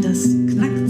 das knackt.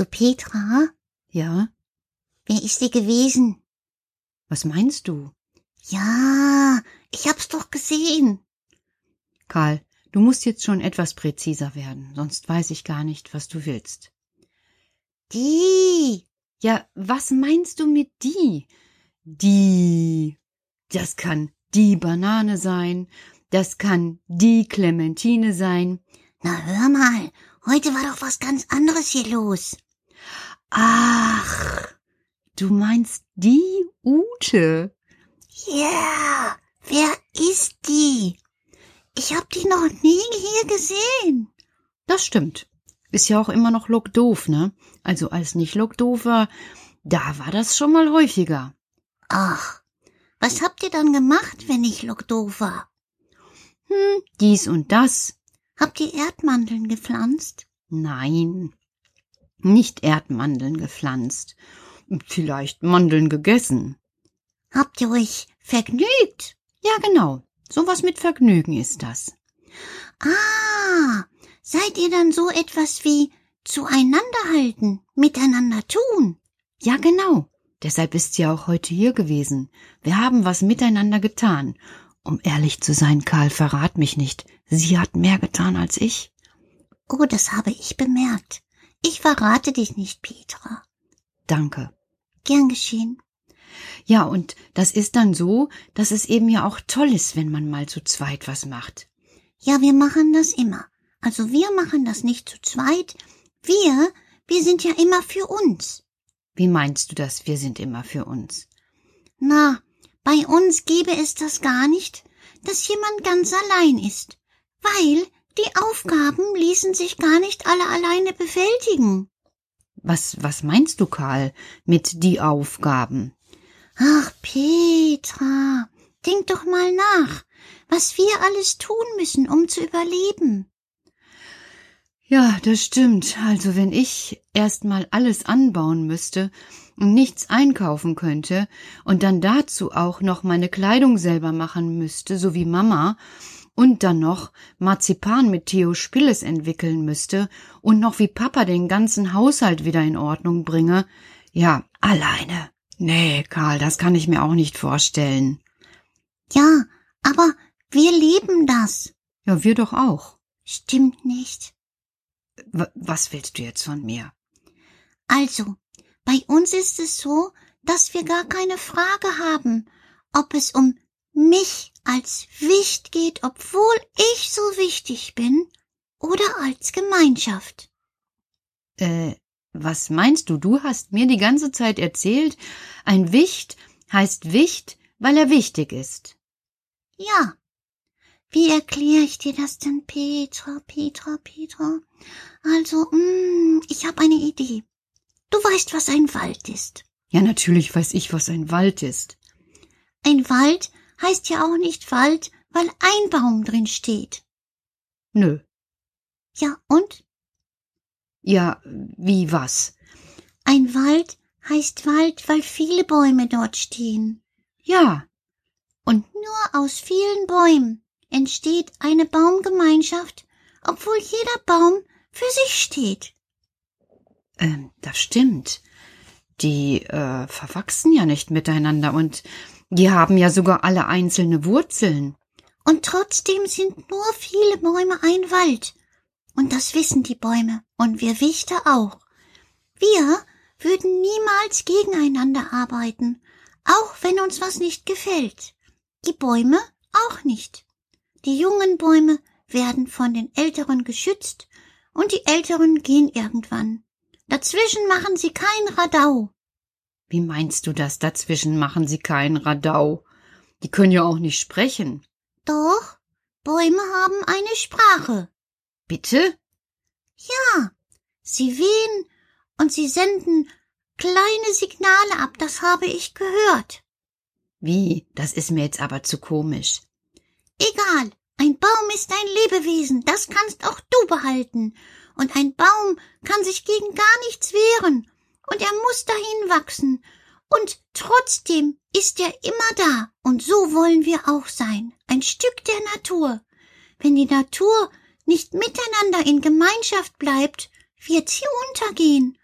Du Petra? Ja. Wer ist sie gewesen? Was meinst du? Ja, ich hab's doch gesehen. Karl, du musst jetzt schon etwas präziser werden, sonst weiß ich gar nicht, was du willst. Die. Ja, was meinst du mit die? Die. Das kann die Banane sein, das kann die Clementine sein. Na hör mal, heute war doch was ganz anderes hier los. Ach, du meinst die Ute? Ja, yeah. wer ist die? Ich hab die noch nie hier gesehen. Das stimmt. Ist ja auch immer noch Lockdoof, ne? Also als nicht Lockdoof war, da war das schon mal häufiger. Ach, was habt ihr dann gemacht, wenn ich Lockdoof war? Hm, dies und das. Habt ihr Erdmandeln gepflanzt? Nein, nicht Erdmandeln gepflanzt. Vielleicht Mandeln gegessen. Habt ihr euch vergnügt? Ja, genau. Sowas mit Vergnügen ist das. Ah, seid ihr dann so etwas wie zueinander halten, miteinander tun? Ja, genau. Deshalb ist sie auch heute hier gewesen. Wir haben was miteinander getan. Um ehrlich zu sein, Karl, verrat mich nicht. Sie hat mehr getan als ich. Oh, das habe ich bemerkt. Ich verrate dich nicht, Petra. Danke. Gern geschehen. Ja, und das ist dann so, dass es eben ja auch toll ist, wenn man mal zu zweit was macht. Ja, wir machen das immer. Also wir machen das nicht zu zweit. Wir, wir sind ja immer für uns. Wie meinst du das, wir sind immer für uns? Na, bei uns gäbe es das gar nicht, dass jemand ganz allein ist, weil die Aufgaben ließen sich gar nicht alle alleine bewältigen. Was, was meinst du, Karl, mit die Aufgaben? Ach, Petra, denk doch mal nach, was wir alles tun müssen, um zu überleben. Ja, das stimmt. Also wenn ich erst mal alles anbauen müsste und nichts einkaufen könnte und dann dazu auch noch meine Kleidung selber machen müsste, so wie Mama, und dann noch Marzipan mit Theo Spilles entwickeln müsste und noch wie Papa den ganzen Haushalt wieder in Ordnung bringe, ja, alleine. Nee, Karl, das kann ich mir auch nicht vorstellen. Ja, aber wir leben das. Ja, wir doch auch. Stimmt nicht. W was willst du jetzt von mir? Also, bei uns ist es so, dass wir gar keine Frage haben, ob es um mich als Wicht geht, obwohl ich so wichtig bin, oder als Gemeinschaft. Äh, was meinst du? Du hast mir die ganze Zeit erzählt, ein Wicht heißt Wicht, weil er wichtig ist. Ja. Wie erkläre ich dir das denn, Petra, Petra, Petra? Also, mh, mm, ich habe eine Idee. Du weißt, was ein Wald ist. Ja, natürlich weiß ich, was ein Wald ist. Ein Wald heißt ja auch nicht Wald, weil ein Baum drin steht. Nö. Ja, und? Ja, wie was? Ein Wald heißt Wald, weil viele Bäume dort stehen. Ja. Und nur aus vielen Bäumen entsteht eine Baumgemeinschaft, obwohl jeder Baum für sich steht. Ähm, das stimmt. Die äh, verwachsen ja nicht miteinander und die haben ja sogar alle einzelne Wurzeln. Und trotzdem sind nur viele Bäume ein Wald. Und das wissen die Bäume und wir Wichter auch. Wir würden niemals gegeneinander arbeiten, auch wenn uns was nicht gefällt. Die Bäume auch nicht. Die jungen Bäume werden von den Älteren geschützt und die Älteren gehen irgendwann. Dazwischen machen sie kein Radau. Wie meinst du das? Dazwischen machen sie kein Radau. Die können ja auch nicht sprechen. Doch, Bäume haben eine Sprache. Bitte? Ja, sie wehen und sie senden kleine Signale ab, das habe ich gehört. Wie? Das ist mir jetzt aber zu komisch. Egal, ein Baum ist ein Lebewesen, das kannst auch du behalten. Und ein Baum kann sich gegen gar nichts wehren und er muss dahin wachsen. Und trotzdem ist er immer da. Und so wollen wir auch sein. Ein Stück der Natur. Wenn die Natur nicht miteinander in Gemeinschaft bleibt, wird sie untergehen.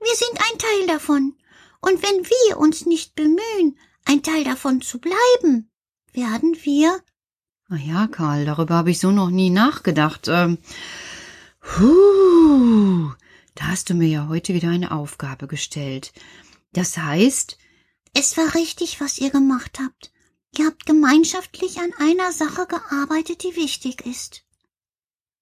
Wir sind ein Teil davon. Und wenn wir uns nicht bemühen, ein Teil davon zu bleiben, werden wir. Ah ja, Karl, darüber habe ich so noch nie nachgedacht. Ähm, huh, da hast du mir ja heute wieder eine Aufgabe gestellt. Das heißt, es war richtig, was ihr gemacht habt. Ihr habt gemeinschaftlich an einer Sache gearbeitet, die wichtig ist.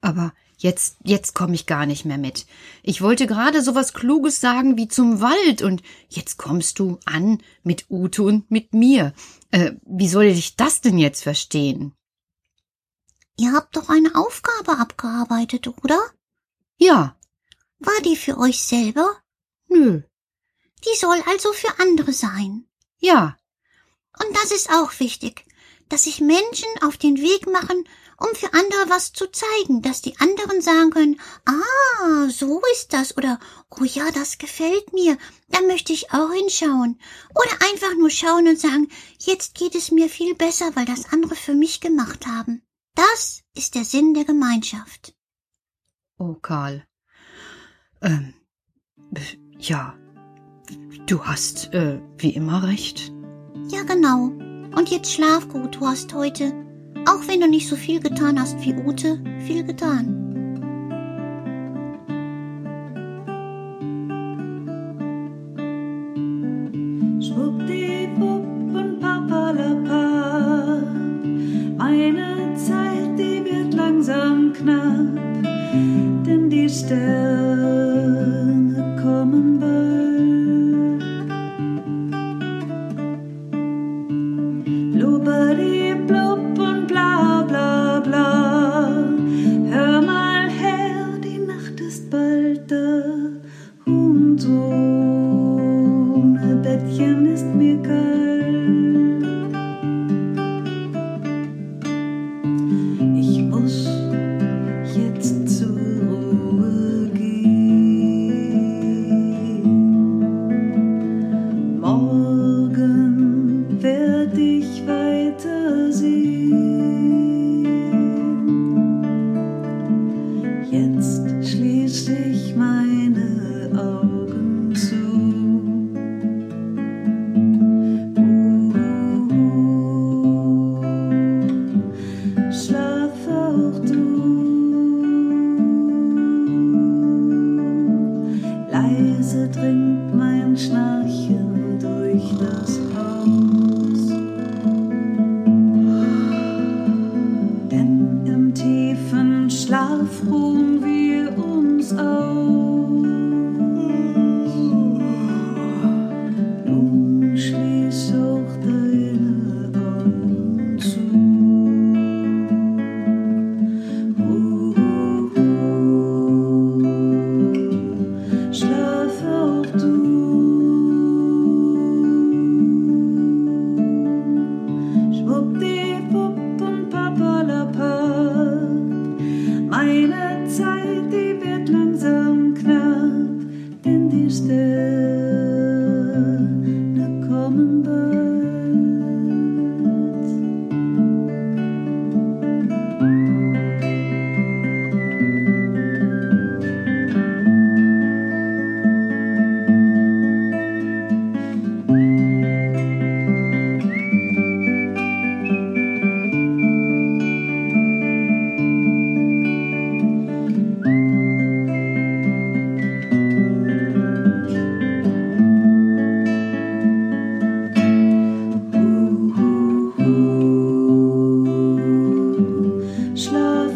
Aber Jetzt, jetzt komme ich gar nicht mehr mit. Ich wollte gerade so was Kluges sagen wie zum Wald und jetzt kommst du an mit Ute und mit mir. Äh, wie soll ich das denn jetzt verstehen? Ihr habt doch eine Aufgabe abgearbeitet, oder? Ja. War die für euch selber? Nö. Die soll also für andere sein. Ja. Und das ist auch wichtig, dass sich Menschen auf den Weg machen, um für andere was zu zeigen, dass die anderen sagen können, ah, so ist das oder oh ja, das gefällt mir, da möchte ich auch hinschauen. Oder einfach nur schauen und sagen, jetzt geht es mir viel besser, weil das andere für mich gemacht haben. Das ist der Sinn der Gemeinschaft. Oh, Karl. Ähm, ja, du hast äh, wie immer recht. Ja, genau. Und jetzt schlaf gut, du hast heute, auch wenn du nicht so viel getan hast wie Ute, viel getan. Durch das Schlaf